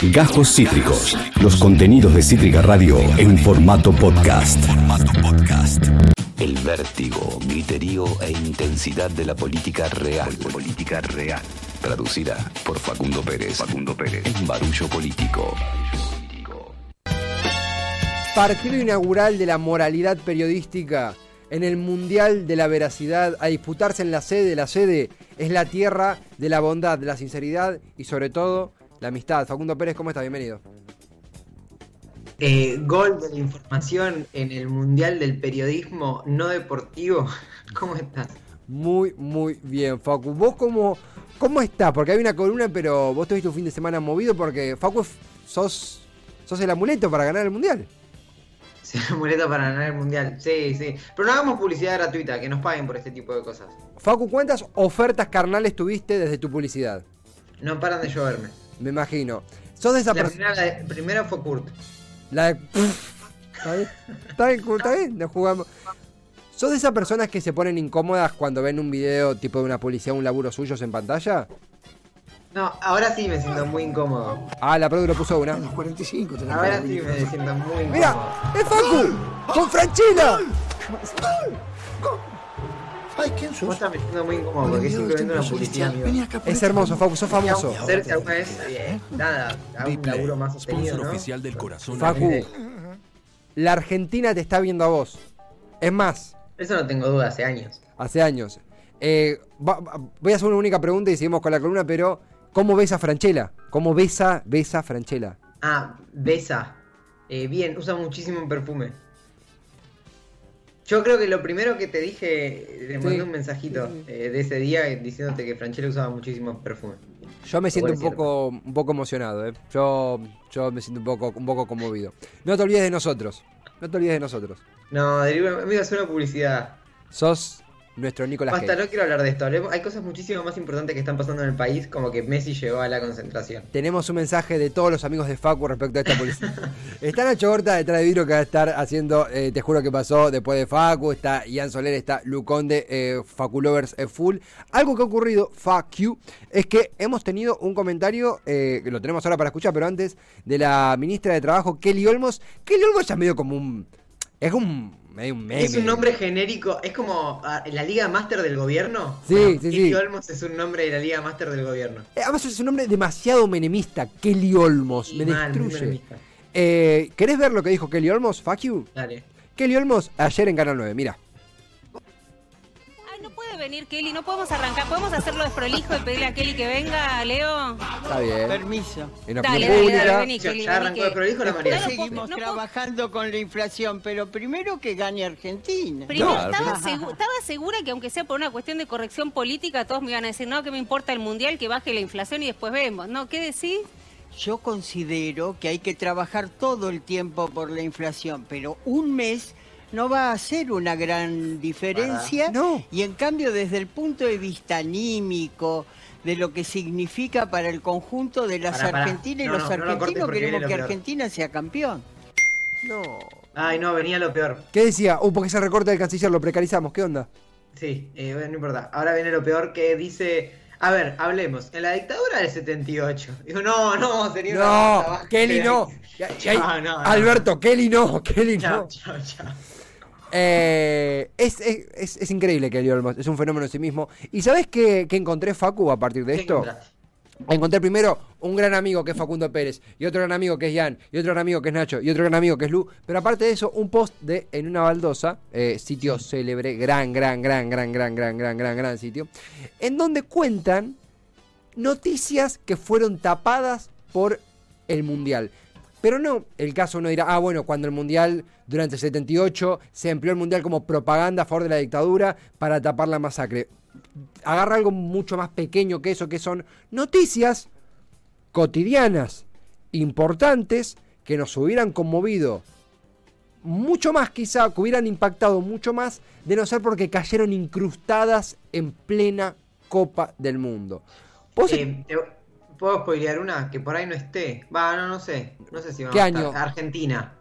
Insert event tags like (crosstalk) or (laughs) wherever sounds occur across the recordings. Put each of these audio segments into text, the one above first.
Gajos Cítricos. Los contenidos de Cítrica Radio en formato podcast. El vértigo, griterío e intensidad de la política real. Política real. Traducida por Facundo Pérez. Facundo Pérez. En Barullo Político. Partido inaugural de la moralidad periodística en el Mundial de la Veracidad a disputarse en la sede. La sede es la tierra de la bondad, de la sinceridad y sobre todo la amistad. Facundo Pérez, ¿cómo estás? Bienvenido. Eh, gol de la información en el Mundial del Periodismo No Deportivo. (laughs) ¿Cómo estás? Muy, muy bien, Facu. ¿Vos cómo, cómo estás? Porque hay una columna, pero vos tuviste un fin de semana movido porque, Facu, sos, sos el amuleto para ganar el Mundial. Sí, amuleto para ganar el Mundial. Sí, sí. Pero no hagamos publicidad gratuita, que nos paguen por este tipo de cosas. Facu, ¿cuántas ofertas carnales tuviste desde tu publicidad? No paran de lloverme. Me imagino. Sos de esa La persona... primera, la primera fue Kurt. La de... (laughs) ¿Está bien? ¿Está bien? ¿Está bien? Nos jugamos. ¿Sos de esas personas que se ponen incómodas cuando ven un video tipo de una policía, un laburo suyos en pantalla? No, ahora sí me siento muy incómodo. Ah, la Produ lo puso una. Los 45 tenés Ahora sí me siento muy incómodo. ¡Mira! ¡Es Facu! ¡Con Franchila! Ay, ¿quién Vos sos? estás me siento muy incómodo porque es simplemente una publicidad, Es hermoso, Facu, sos famoso. Hacerse alguna vez, nada, un laburo más sostenido, oficial del corazón. Facu, la Argentina te está viendo a vos. Es más, Eso no tengo duda, hace años. hace años. Eh, va- va- voy a hacer una única pregunta y seguimos con la columna, pero ¿cómo ves a Franchella? ¿Cómo besa, besa Franchella? Ah, Besa. Eh, bien, usa muchísimo perfume. Yo creo que lo primero que te dije, le mandé Sí. un mensajito eh, de ese día diciéndote que Franchella usaba muchísimo perfume. Yo me siento un poco, un poco emocionado, ¿eh? Yo, yo me siento un poco, un poco conmovido. No te olvides de nosotros. No te olvides de nosotros. No, deriva- amigo, es una publicidad. Sos nuestro Nicolás Basta, Cage. no quiero hablar de esto. Hay cosas muchísimo más importantes que están pasando en el país, como que Messi llegó a la concentración. Tenemos un mensaje de todos los amigos de Facu respecto a esta publicidad. (laughs) está Nacho Horta detrás de vidrio que va a estar haciendo eh, Te juro que pasó después de Facu. Está Ian Soler, está Luconde, eh, Facu Lovers eh, Full. Algo que ha ocurrido, you, es que hemos tenido un comentario, eh, que lo tenemos ahora para escuchar, pero antes, de la ministra de Trabajo, Kelly Olmos. Kelly Olmos ya medio como un. Es un. Medio un meme. Es un nombre genérico, es como ah, la Liga Máster del Gobierno. Sí, Bueno, sí, Kelly sí. Olmos es un nombre de la Liga Máster del Gobierno. Eh, Además es un nombre demasiado menemista, Kelly Olmos. Y me mal, destruye. Eh, ¿Querés ver lo que dijo Kelly Olmos? Fuck you. Dale. Kelly Olmos ayer en Canal 9, mira. Venir Kelly, no podemos arrancar. ¿Podemos hacerlo desprolijo y pedirle a Kelly que venga, Leo? Está bien. Permiso. En Dale, dale, dale, vení, Ya- Kelly. ya arrancó que- de prolijo la María. No Seguimos no trabajando con la inflación, pero primero que gane Argentina. Primero, No, estaba, Ajá. segu- estaba segura que aunque sea por una cuestión de corrección política, todos me iban a decir, no, que me importa el mundial, que baje la inflación y después vemos. ¿No? ¿Qué decís? Yo considero que hay que trabajar todo el tiempo por la inflación, pero un mes no va a hacer una gran diferencia. No. Y en cambio, desde el punto de vista anímico, de lo que significa para el conjunto de las Pará, pará. argentinas y No, los no, no lo cortes argentinos, queremos lo que peor. Argentina sea campeón. No. Ay, no, venía lo peor. ¿Qué decía? Uh, porque ese recorte del canciller lo precarizamos. ¿Qué onda? Sí, eh, bueno, no importa. Ahora viene lo peor que dice. A ver, hablemos. En la dictadura del 78. Digo, no, no, sería una No, baja Kelly no. Ya- ya hay- No, no, no. Alberto, Kelly no, Kelly Chao, no. chao, chao. Eh, es, es, es- es increíble Kelly Olmos, es un fenómeno en sí mismo. ¿Y sabes qué, qué encontré, Facu, a partir de ¿Qué esto? Encontré primero un gran amigo que es Facundo Pérez, y otro gran amigo que es Jan, y otro gran amigo que es Nacho, y otro gran amigo que es Lu. Pero aparte de eso, un post de En una baldosa, eh, sitio célebre, gran, gran, gran, gran, gran, gran, gran, gran, gran sitio, en donde cuentan noticias que fueron tapadas por el Mundial. Pero no, el caso uno dirá, ah, bueno, cuando el Mundial, durante el 78, se empleó el Mundial como propaganda a favor de la dictadura para tapar la masacre. Agarra algo mucho más pequeño que eso, que son noticias cotidianas, importantes, que nos hubieran conmovido mucho más quizá, que hubieran impactado mucho más, de no ser porque cayeron incrustadas en plena Copa del Mundo. ¿Vos Eh, te- ¿Puedo spoilear una? Que por ahí no esté. Va, no, no sé. No sé si vamos ¿Qué a año? Argentina.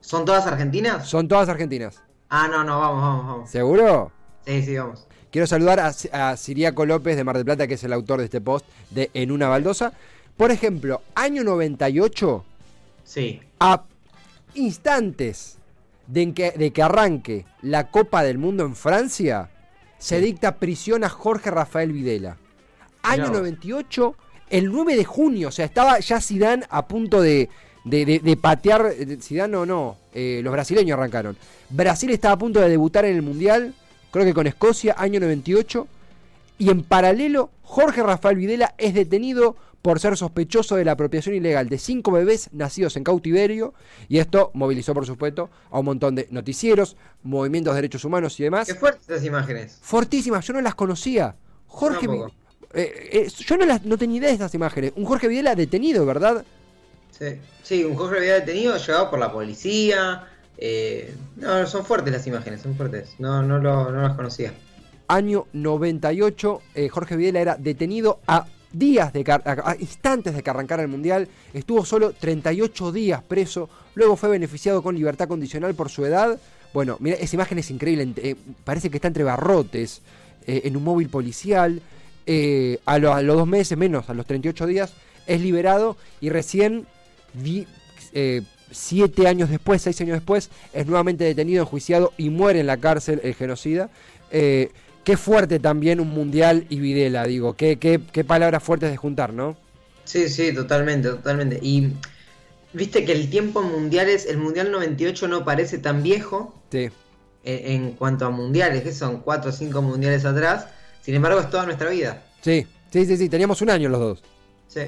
¿Son todas argentinas? son todas argentinas? Ah, no, no, vamos, vamos, vamos. ¿Seguro? Sí, sí, vamos. Quiero saludar a, a Siriaco López de Mar del Plata, que es el autor de este post de En una baldosa. Por ejemplo, año 98, Sí. a instantes de que, de que arranque la Copa del Mundo en Francia, se dicta prisión a Jorge Rafael Videla. Año vos. 98, el 9 de junio, o sea, estaba ya Zidane a punto de, de, de- de patear, Zidane o no, eh, los brasileños arrancaron. Brasil estaba a punto de debutar en el Mundial, creo que con Escocia, año 98, y en paralelo, Jorge Rafael Videla es detenido por ser sospechoso de la apropiación ilegal de cinco bebés nacidos en cautiverio, y esto movilizó, por supuesto, a un montón de noticieros, movimientos de derechos humanos y demás. Qué fuertes estas imágenes. Fortísimas, yo no las conocía. Jorge. Eh, eh, yo no, las, no tenía idea de estas imágenes. Un Jorge Videla detenido, ¿verdad? Sí, sí un Jorge había detenido, llevado por la policía. eh, no, son fuertes las imágenes, son fuertes. No, no, lo, no las conocía. Año 98, eh, Jorge Videla era detenido a días de a, instantes de que arrancara el mundial. Estuvo solo 38 días preso. Luego fue beneficiado con libertad condicional por su edad. Bueno, mira, esa imagen es increíble. eh, parece que está entre barrotes, eh, en un móvil policial. Eh, a, lo- a los dos meses, menos, a los 38 días, es liberado y recién, di- eh, siete años después, seis años después, es nuevamente detenido, enjuiciado y muere en la cárcel el genocida. Eh, qué fuerte también un mundial y Videla, digo, qué, qué, qué palabras fuertes de juntar, ¿no? Sí, sí, totalmente, totalmente. Y viste que el tiempo en mundiales, el mundial 98 no parece tan viejo Sí. en, en cuanto a mundiales, que son 4 o 5 mundiales atrás. Sin embargo, es toda nuestra vida. Sí, sí, sí, sí, teníamos un año los dos. Sí.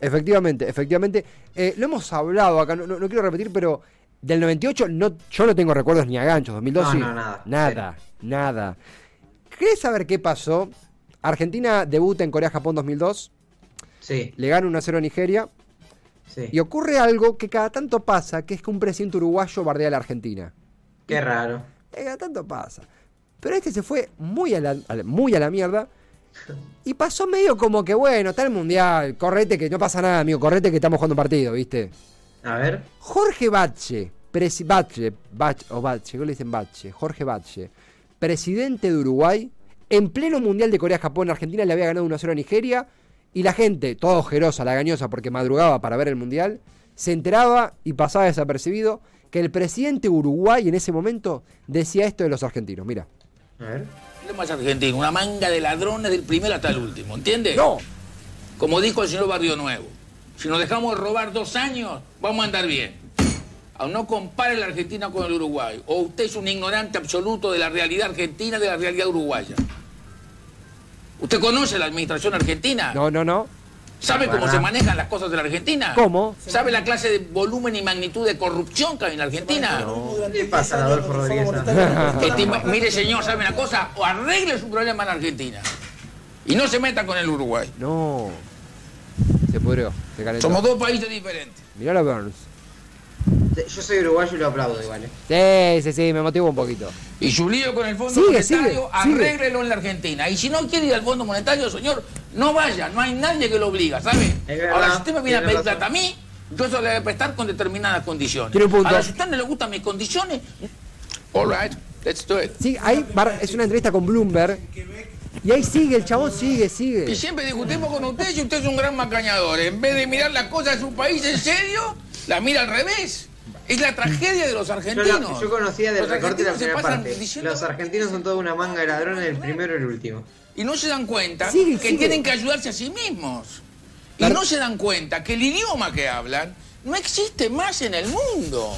Efectivamente, efectivamente. Eh, lo hemos hablado acá, no, no- no quiero repetir, pero del 98 no, yo no tengo recuerdos ni a ganchos. 2002 No, sí. no, nada. Nada, nada. ¿Querés saber qué pasó? Argentina debuta en Corea-Japón 2002, Sí, le gana 1-0 a Nigeria sí. y ocurre algo que cada tanto pasa, que es que un presidente uruguayo bardea a la Argentina. Qué raro. Eh, cada tanto pasa. Pero este se fue muy a la, muy a la mierda. Y pasó medio como que, bueno, está el mundial, correte que no pasa nada, amigo, correte que estamos jugando un partido, ¿viste? A ver. Jorge Bache, presi Bache, Bache, o Bache, ¿cómo le dicen Bache? Jorge Bache, presidente de Uruguay, en pleno mundial de Corea-Japón, Argentina le había ganado 1-0 a Nigeria, y la gente, toda ojerosa, lagañosa, porque madrugaba para ver el mundial, se enteraba y pasaba desapercibido que el presidente de Uruguay en ese momento decía esto de los argentinos. Mira. A ver. ¿Qué más argentino? Una manga de ladrones del primero hasta el último, ¿entiende? ¡No! Como dijo el señor Barrio Nuevo, si nos dejamos de robar dos años, vamos a andar bien. Aún no compare la Argentina con el Uruguay. O usted es un ignorante absoluto de la realidad argentina y de la realidad uruguaya. ¿Usted conoce la administración argentina? No, no, no. ¿Sabe cómo se manejan las cosas en la Argentina? ¿Cómo? ¿Sabe la clase de volumen y magnitud de corrupción que hay en la Argentina? ¿Qué pasa, Adolfo Rodríguez? Mire, señor, ¿sabe una cosa? O arregle su problema en Argentina. Y no se meta con el Uruguay. No. Se pudrió, se calentó. Somos dos países diferentes. Mirá la Burns. Yo soy uruguayo y lo aplaudo igual. ¿eh? Sí, sí, sí, me motivó un poquito. Y su lío con el Fondo Sigue, Monetario, sigue, sigue. arréglelo en la Argentina. Y si no quiere ir al Fondo Monetario, señor, no vaya. No hay nadie que lo obliga, ¿sabe? Ahora, si usted me viene a pedir plata a mí, yo se la voy a prestar con determinadas condiciones. Tiene un punto. Ahora, si a usted no le gustan mis condiciones, all right, let's do it. Sí, ahí es una entrevista con Bloomberg. Y ahí sigue, el chabón sigue, Y sigue. siempre discutimos con usted si usted es un gran macañador. En vez de mirar las cosas de su país en serio, la mira al revés. Es la tragedia de los Yo, argentinos. lo- yo conocía del Los recorte de la primera parte. diciendo- Los argentinos son toda una manga de ladrones del primero y el último. Y no se dan cuenta Sigue, que sigue. tienen que ayudarse a sí mismos. Y no se dan cuenta que el idioma que hablan no existe más en el mundo.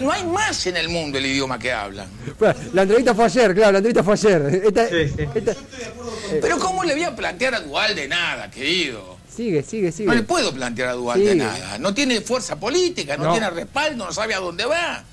No hay más en el mundo el idioma que hablan. La entrevista fue ayer, claro, la entrevista fue ayer. Esta- Sí, sí. esta- Pero ¿cómo le voy a plantear a Dualde nada, querido? sigue, sigue, sigue. No le puedo plantear a Dualde Sigue. nada. No tiene fuerza política, no, No. tiene respaldo, no sabe a dónde va.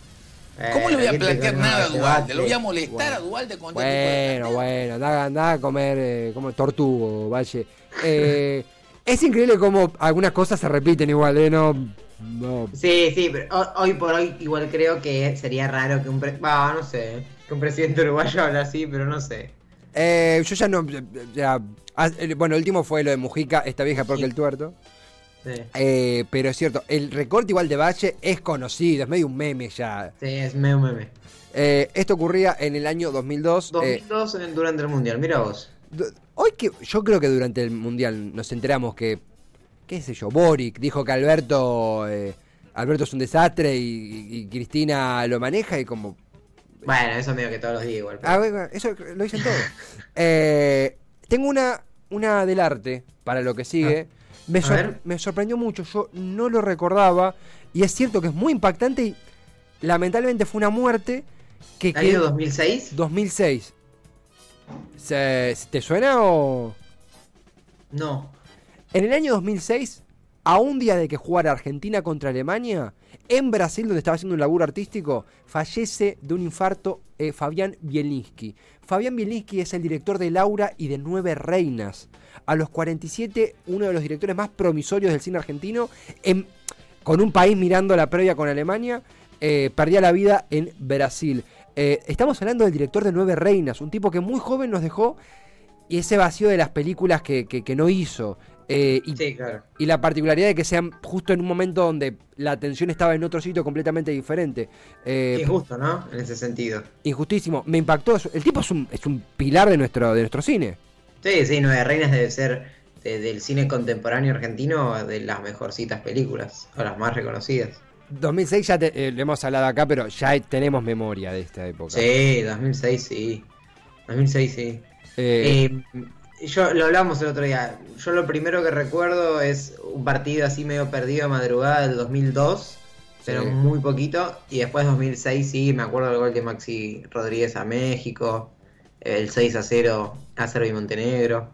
¿Cómo le voy a Eh, plantear nada a Dualde? Lo voy a molestar a Dualde con este Bueno, bueno, anda, anda a comer eh, como tortugo, Valle. Eh, es increíble cómo algunas cosas se repiten igual, ¿eh? No, no. Sí, sí, pero ho- hoy por hoy igual creo que sería raro que un pre- bah, no sé, que un presidente uruguayo hable así, pero no sé. Eh, yo ya no. ya- ah, el- bueno, el último fue lo de Mujica, esta vieja peor que el tuerto. Sí, Eh, pero es cierto, el recorte igual de Valle es conocido, es medio un meme ya. sí, es medio meme. Eh, esto ocurría en el año 2002. eh, 2002 en- durante el mundial, mira vos. hoy que yo creo que durante el mundial nos enteramos que qué sé yo, Boric dijo que Alberto, eh, Alberto es un desastre y, y- y Cristina lo maneja y como... Bueno, eso medio que todos los días igual. pero- Ah, bueno, eso lo dicen todos. (laughs) Eh, tengo una, una del arte para lo que sigue. Me, sor- sorprendió mucho, yo no lo recordaba y es cierto que es muy impactante y lamentablemente fue una muerte que... ¿Año quedó- 2006? 2006. ¿Se- ¿Te suena o...? No. En el año 2006, a un día de que jugara Argentina contra Alemania, en Brasil, donde estaba haciendo un laburo artístico, fallece de un infarto eh, Fabián Bielinski. Fabián Bielinski es el director de Laura y de Nueve Reinas. A los 47, uno de los directores más promisorios del cine argentino, en- con un país mirando la previa con Alemania, eh, perdía la vida en Brasil. Eh, estamos hablando del director de Nueve Reinas, un tipo que muy joven nos dejó y ese vacío de las películas que no hizo. Eh, y, Sí, claro. y la particularidad de que sean justo en un momento donde la atención estaba en otro sitio completamente diferente. Eh, Injusto, ¿no? En ese sentido. injustísimo. Me impactó. El tipo es un, es un pilar de nuestro, de nuestro cine. Sí, sí, Nueve Reinas debe ser de- del cine contemporáneo argentino de las mejorcitas películas, o las más reconocidas. 2006 ya te- eh, lo hemos hablado acá, pero ya tenemos memoria de esta época. Sí, 2006 sí. 2006 sí. Eh, Eh, yo lo hablamos el otro día. Yo lo primero que recuerdo es un partido así medio perdido de madrugada del 2002, pero Sí. muy poquito. Y después 2006 sí, me acuerdo del gol de Maxi Rodríguez a México, el 6 a 0 a Serbia y Montenegro.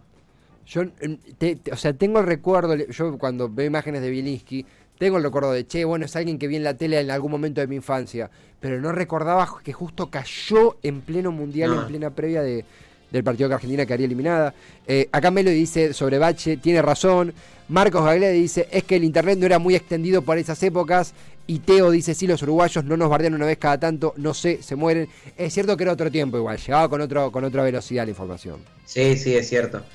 Yo, em, te- te- o sea, tengo el recuerdo, yo cuando veo imágenes de Bielinski, tengo el recuerdo de, che, bueno, es alguien que vi en la tele en algún momento de mi infancia, pero no recordaba que justo cayó en pleno mundial, No. en plena previa de, del partido que Argentina quedaría eliminada. Eh, acá Melo dice sobre Bache, tiene razón. Marcos Gaglé dice, es que el internet no era muy extendido por esas épocas. Y Teo dice, sí, los uruguayos no nos bardean una vez cada tanto, no sé, se mueren. Es cierto que era otro tiempo igual, llegaba con, otro, con otra velocidad la información. Sí, sí, es cierto.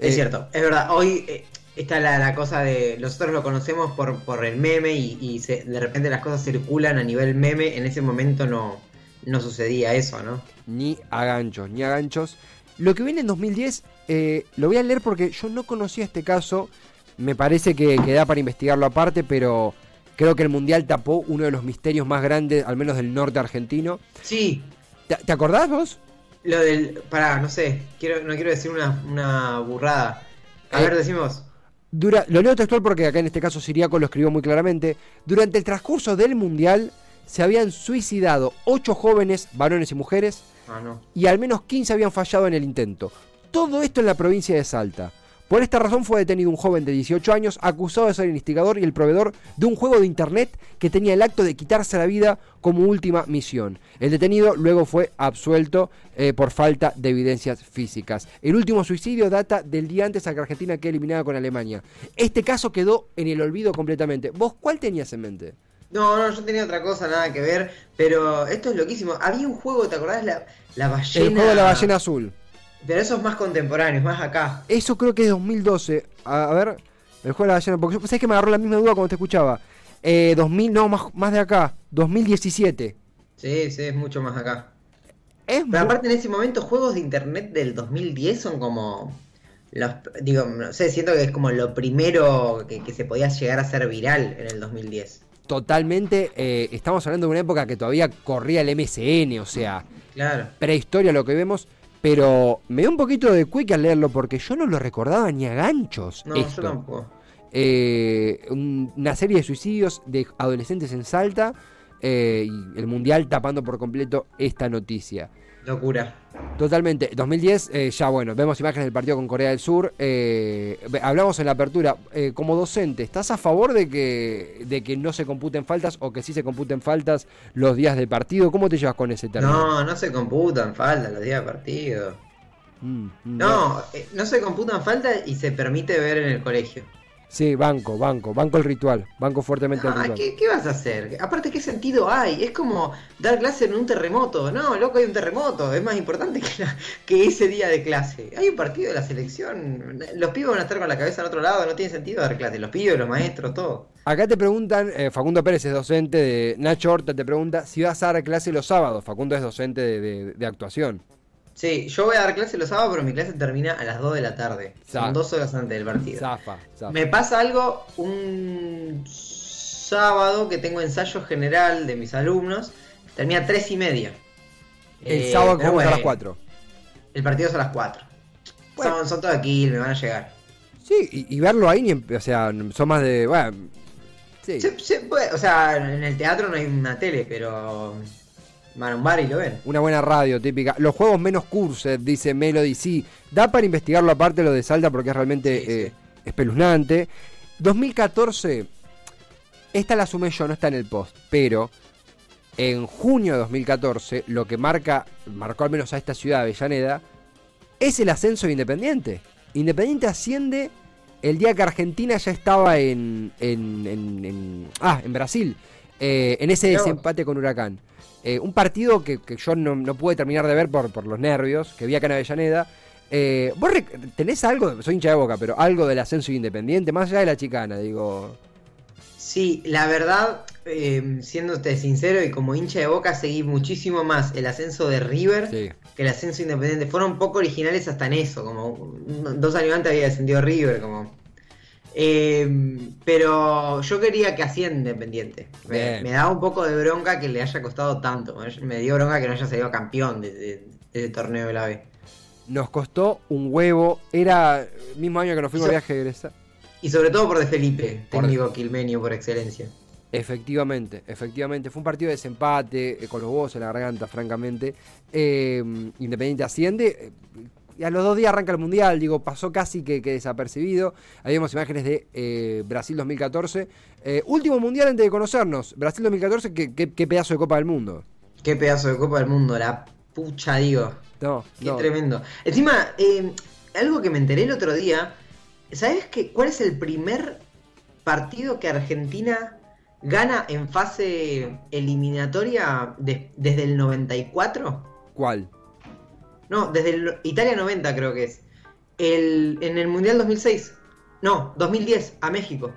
Es Eh, cierto, es verdad. Hoy eh, está la, la cosa de. Nosotros lo conocemos por, por el meme y, y se- de repente las cosas circulan a nivel meme. En ese momento no, no sucedía eso, ¿no? ni a ganchos, ni a ganchos. Lo que viene en 2010, eh, lo voy a leer porque yo no conocía este caso. Me parece que, que da para investigarlo aparte, pero creo que el Mundial tapó uno de los misterios más grandes, al menos del norte argentino. Sí, ¿Te, te acordás vos? lo del. Pará, no sé. Quiero, no quiero decir una, una burrada. A Eh, ver, decimos. Dura, lo leo textual porque acá en este caso Siriaco lo escribió muy claramente. Durante el transcurso del Mundial se habían suicidado ocho jóvenes, varones y mujeres, Ah, no. y al menos 15 habían fallado en el intento. Todo esto en la provincia de Salta. Por esta razón fue detenido un joven de 18 años acusado de ser el instigador y el proveedor de un juego de internet que tenía el acto de quitarse la vida como última misión. El detenido luego fue absuelto eh, por falta de evidencias físicas. El último suicidio data del día antes a que Argentina quede eliminada con Alemania. Este caso quedó en el olvido completamente. ¿Vos cuál tenías en mente? No, no, yo tenía otra cosa, nada que ver. Pero esto es loquísimo. Había un juego, ¿te acordás? La, la ballena. El juego de la ballena azul. Pero eso es más contemporáneo, es más acá. Eso creo que es 2012. A, a ver, el juego de la ballena. Porque yo sabés que me agarró la misma duda cuando te escuchaba. Eh, 2000, no, más, más de acá. 2017. Sí, sí, es mucho más acá. Es Pero aparte en ese momento juegos de internet del 2010 son como los digo, no sé, siento que es como lo primero que, que se podía llegar a ser viral en el 2010. Totalmente. eh, estamos hablando de una época que todavía corría el MSN, o sea, Claro. prehistoria lo que vemos. Pero me dio un poquito de quick al leerlo porque yo no lo recordaba ni a ganchos. No, esto. yo tampoco. Eh, un- una serie de suicidios de adolescentes en Salta eh, y el mundial tapando por completo esta noticia. Locura. Totalmente. 2010, eh, ya bueno, vemos imágenes del partido con Corea del Sur. eh, hablamos en la apertura. eh, como docente, ¿estás a favor de que, de que no se computen faltas o que sí se computen faltas los días de partido? ¿Cómo te llevas con ese término? No, no se computan falta los días de partido. Mm, mm, No, no se computan falta y se permite ver en el colegio. Sí, banco, banco, banco el ritual. Banco fuertemente el ritual. ¿qué, qué vas a hacer? Aparte, ¿qué sentido hay? Es como dar clase en un terremoto. No, loco, hay un terremoto. Es más importante que, la- que ese día de clase. Hay un partido de la selección. Los pibes van a estar con la cabeza en otro lado. No tiene sentido dar clase. Los pibes, los maestros, todo. Acá te preguntan, eh, Facundo Pérez es docente de Nacho Horta, te pregunta si vas a dar clase los sábados. Facundo es docente de, de- de actuación. Sí, yo voy a dar clase los sábados, pero mi clase termina a las 2 de la tarde. Za- Son dos horas antes del partido. Zafa, zafa. Me pasa algo un sábado que tengo ensayo general de mis alumnos. Termina a 3 y media. El Eh, sábado pero jugamos a las bueno, 4. El partido es a las 4. Bueno. Son, son todos aquí, me van a llegar. Sí, y, y verlo ahí, ni o sea, son más de. Bueno, sí. Se- se puede- o sea, en el teatro no hay una tele, pero van a un bar y lo ven. Una buena radio típica. Los juegos menos cursed, dice Melody. Sí, da para investigarlo aparte lo de Salta porque es realmente Sí, sí. eh, espeluznante. 2014, esta la sumé yo, no está en el post, pero en junio de 2014, lo que marca, marcó al menos a esta ciudad, Avellaneda, es el ascenso de Independiente. Independiente asciende el día que Argentina ya estaba en, en, en- en- ah, en Brasil, eh, en ese desempate con Huracán. Eh, un partido que, que yo no, no pude terminar de ver por, por los nervios, que vi acá en Avellaneda. Eh, ¿Vos tenés algo, soy hincha de boca, pero algo del ascenso de Independiente, más allá de la chicana, digo... Sí, la verdad, eh, siéndote sincero y como hincha de boca, seguí muchísimo más el ascenso de River Sí. que el ascenso independiente. Fueron poco originales hasta en eso, como dos años antes había descendido River, como. Eh, pero yo quería que ascienda Independiente. Me, me daba un poco de bronca que le haya costado tanto. Me dio bronca que no haya salido campeón de, de- de ese torneo de la B. Nos costó un huevo, era el mismo año que nos fuimos Eso- viaje de egresar. Y sobre todo por De Felipe, Por técnico quilmenio por excelencia. Efectivamente, efectivamente. Fue un partido de desempate, eh, con los huevos en la garganta, francamente. Eh, Independiente asciende. Y a los dos días arranca el Mundial, digo, pasó casi que, que desapercibido. Habíamos imágenes de eh, Brasil 2014. Eh, último Mundial antes de conocernos. Brasil 2014, qué, qué- qué pedazo de Copa del Mundo. Qué pedazo de Copa del Mundo, la pucha digo. No, Qué no. tremendo. Encima, eh, algo que me enteré el otro día, ¿sabes qué, cuál es el primer partido que Argentina gana en fase eliminatoria de- desde el 94? ¿Cuál? No, desde el Italia 90 creo que es. El, en el Mundial 2006. No, 2010, a México.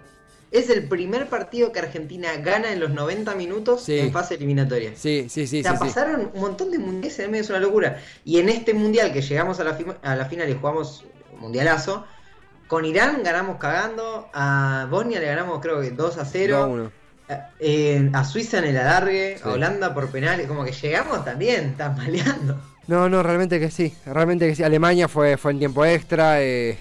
Es el primer partido que Argentina gana en los 90 minutos Sí. en fase eliminatoria. Sí, sí, sí. O sea, sí, sí. pasaron un montón de mundiales en el medio, es una locura. Y en este mundial que llegamos a la, a la final y jugamos mundialazo, con Irán ganamos cagando, a Bosnia le ganamos creo que 2 a 0, 2-1. a, eh, a Suiza en el alargue, Sí. a Holanda por penales, como que llegamos también, tambaleando. No, no, realmente que sí. Realmente que sí. Alemania fue, fue en tiempo extra. eh,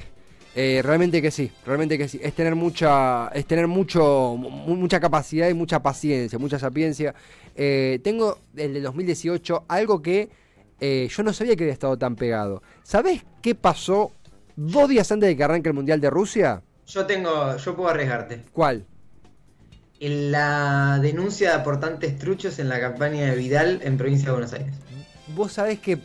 eh, realmente que sí. Realmente que sí. Es tener mucha, es tener mucho, mu- mucha capacidad y mucha paciencia, mucha sapiencia. Eh, tengo el de 2018 algo que eh, yo no sabía que había estado tan pegado. ¿Sabés qué pasó dos días antes de que arranque el Mundial de Rusia? Yo tengo, yo puedo arriesgarte. ¿Cuál? En la denuncia de aportantes truchos en la campaña de Vidal en provincia de Buenos Aires. Vos sabés que...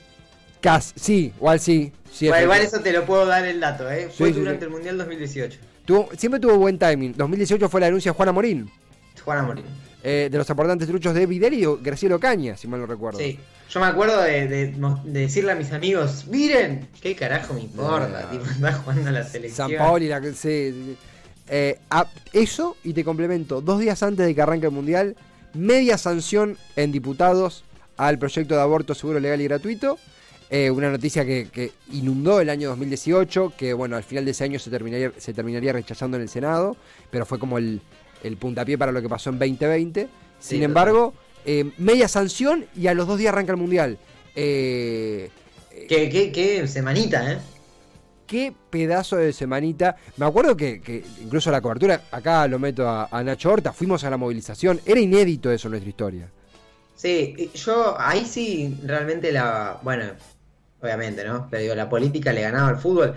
Cas, sí, igual sí. sí Bueno, igual eso te lo puedo dar el dato, ¿eh? Fue Sí, durante sí. el Mundial 2018. Tuvo- siempre tuvo buen timing. 2018 fue la denuncia de Juana Morín. Juana Morín. eh, de los aportantes truchos de Vidal y Gracielo Caña, si mal no recuerdo. Sí, yo me acuerdo de, de- de decirle a mis amigos, miren, ¿qué carajo me importa? No. Tipo, (laughs) está jugando a la selección. San Paoli, la, sí, sí. Eh, a- eso, y te complemento, dos días antes de que arranque el Mundial, media sanción en diputados al proyecto de aborto seguro, legal y gratuito. Eh, una noticia que, que inundó el año 2018, que bueno, al final de ese año se terminaría, se terminaría rechazando en el Senado, pero fue como el, el puntapié para lo que pasó en 2020. Sin Sí, embargo, eh, media sanción y a los dos días arranca el Mundial. Eh, Qué, qué, qué semanita, ¿eh? qué pedazo de semanita. Me acuerdo que, que incluso la cobertura, acá lo meto a, a Nacho Horta, fuimos a la movilización. Era inédito eso en nuestra historia. Sí, yo ahí sí realmente la. Bueno, obviamente, ¿no? Pero digo, la política le ganaba al fútbol.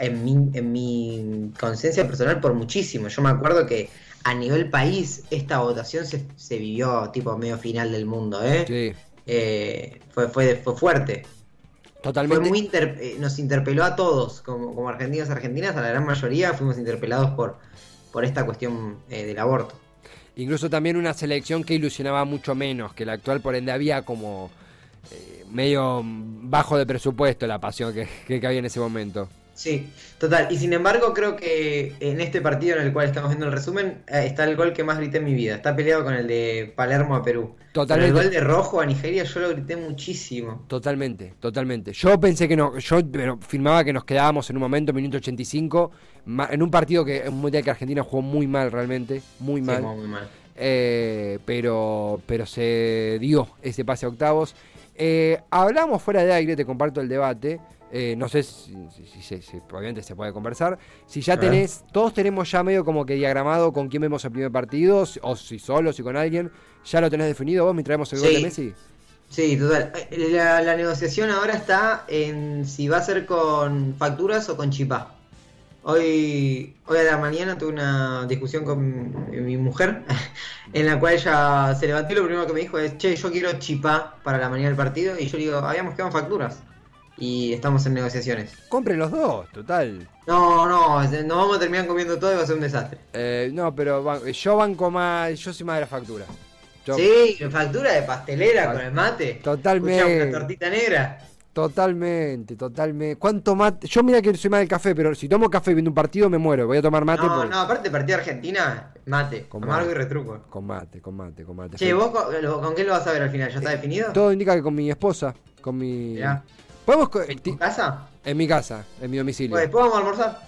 En mi, en mi conciencia personal, por muchísimo. Yo me acuerdo que a nivel país, esta votación se, se vivió tipo medio final del mundo, ¿eh? Sí, Eh, fue, fue, fue fuerte. Fue totalmente. muy inter- eh, nos interpeló a todos, como, como argentinos argentinas, a la gran mayoría fuimos interpelados por, por esta cuestión eh, del aborto. Incluso también una selección que ilusionaba mucho menos que la actual, por ende había como eh, medio bajo de presupuesto la pasión que, que, que había en ese momento. Sí, total. Y sin embargo, creo que en este partido en el cual estamos viendo el resumen, eh, está el gol que más grité en mi vida. Está peleado con el de Palermo a Perú. Totalmente. Pero el gol de Rojo a Nigeria yo lo grité muchísimo. Totalmente, totalmente. Yo pensé que no, yo firmaba que nos quedábamos en un momento, minuto 85, ma- en un partido que en un mundial que Argentina jugó muy mal realmente, muy mal. muy mal. Eh, pero, pero se dio ese pase a octavos. Eh, hablamos fuera de aire, te comparto el debate. Eh, no sé si, si- si se- si- obviamente se puede conversar. Si ya ver. tenés, todos tenemos ya medio como que diagramado con quién vemos el primer partido, o si solo, si con alguien. ¿Ya lo tenés definido vos mientras vemos el gol de Messi? Sí, total. Eh, La, la negociación ahora está en si va a ser con facturas o con chipá. Hoy, hoy a la mañana tuve una discusión con mi, mi mujer (laughs) en la cual ella se levantó y lo primero que me dijo es, che, yo quiero chipá para la mañana del partido. Y yo le digo, habíamos quedado en facturas. Y estamos en negociaciones. Compren los dos, total. No, no, nos vamos a terminar comiendo todo y va a ser un desastre. Eh, no, pero ban- yo banco más, yo soy más de la factura. Yo- Sí, factura de pastelera con el mate. Totalmente. Escuchá, una tortita negra. Totalmente, totalmente. ¿Cuánto mate? Yo mira que soy más del café, pero si tomo café viendo un partido me muero. Voy a tomar mate No, por- no, aparte partido Argentina, mate, Con amargo mate. y retruco. con mate, con mate, con mate. Che. ¿vos con, lo- con qué lo vas a ver al final? ¿Ya está definido? Todo indica que con mi esposa, con mi... Mirá. ¿Podemos ¿En tu casa? En mi casa, en mi domicilio. Pues después vamos a almorzar.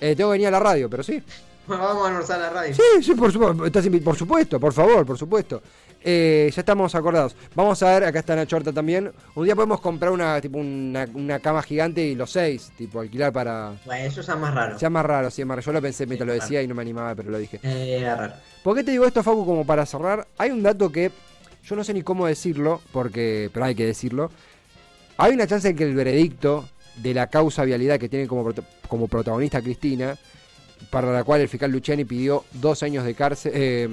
Eh, tengo que venir a la radio, pero sí. (laughs) Bueno, vamos a almorzar en la radio. Sí, sí, por supuesto. Estás por supuesto, por favor, por supuesto. Eh, ya estamos acordados. Vamos a ver, acá está Nacho Horta también. Un día podemos comprar una, tipo una, una cama gigante y los seis, tipo alquilar para... Bueno, eso ya es más raro. Sea más raro, sí, más raro. Yo lo pensé mientras lo decía y no me animaba, pero lo dije. Eh, era raro. ¿Por qué te digo esto, Facu, como para cerrar? Hay un dato que yo no sé ni cómo decirlo, porque pero hay que decirlo. Hay una chance de que el veredicto de la causa vialidad que tiene como, como protagonista Cristina, para la cual el fiscal Luciani pidió dos años de cárcel, eh,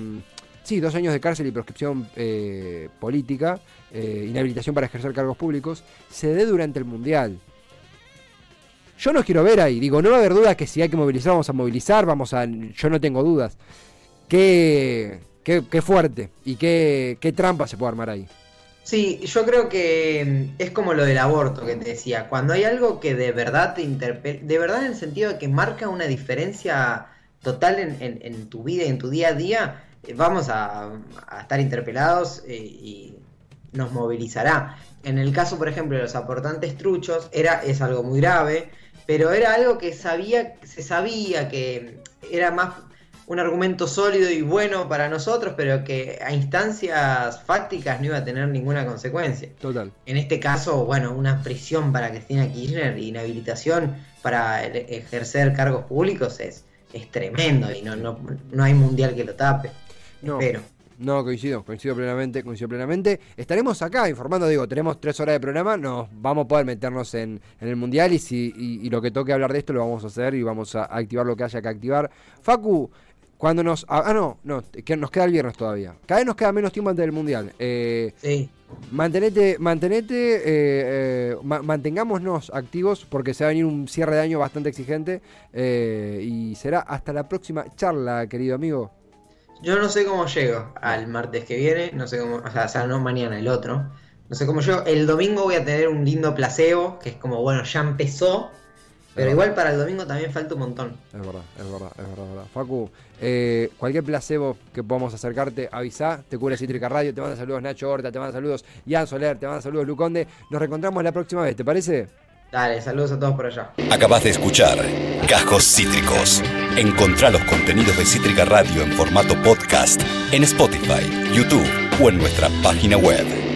sí, dos años de cárcel y proscripción eh, política, eh, inhabilitación para ejercer cargos públicos, se dé durante el Mundial. Yo no quiero ver ahí, digo, no va a haber duda que si hay que movilizar, vamos a movilizar, vamos a... Yo no tengo dudas. Qué, qué, qué fuerte y qué, qué trampa se puede armar ahí. Sí, yo creo que mm, es como lo del aborto que te decía. Cuando hay algo que de verdad te interpela, de verdad en el sentido de que marca una diferencia total en, en- en tu vida y en tu día a día, eh, vamos a, estar interpelados eh, y nos movilizará. En el caso, por ejemplo, de los aportantes truchos, era, es algo muy grave, pero era algo que sabía, se sabía que era más un argumento sólido y bueno para nosotros, pero que a instancias fácticas no iba a tener ninguna consecuencia. Total. En este caso, bueno, una prisión para Cristina Kirchner y inhabilitación para ejercer cargos públicos es, es tremendo y no, no, no hay mundial que lo tape. No. Espero. No, coincido, coincido plenamente, coincido plenamente. Estaremos acá informando, digo, tenemos tres horas de programa, nos vamos a poder meternos en, en el Mundial y, si, y, y lo que toque hablar de esto lo vamos a hacer y vamos a activar lo que haya que activar. Facu, cuando nos... Ah, ah, no, no, que nos queda el viernes todavía. Cada vez nos queda menos tiempo antes del Mundial. Eh, Sí. Mantenete, mantenete, eh, eh, ma- mantengámonos activos porque se va a venir un cierre de año bastante exigente eh, y será hasta la próxima charla, querido amigo. Yo no sé cómo llego al martes que viene, no sé cómo, o sea, o sea, no mañana, el otro. No sé cómo llego. El domingo voy a tener un lindo placebo, que es como, bueno, ya empezó. Pero igual para el domingo también falta un montón. Es verdad, es verdad, es verdad. es verdad. Facu, eh, cualquier placebo que podamos acercarte, avisá, te cubre Cítrica Radio, te manda saludos Nacho Horta, te manda saludos Ian Soler, te manda saludos Luconde. Nos reencontramos la próxima vez, ¿te parece? Dale, saludos a todos por allá. Acabas de escuchar Cajos Cítricos. Encontrá los contenidos de Cítrica Radio en formato podcast en Spotify, YouTube o en nuestra página web.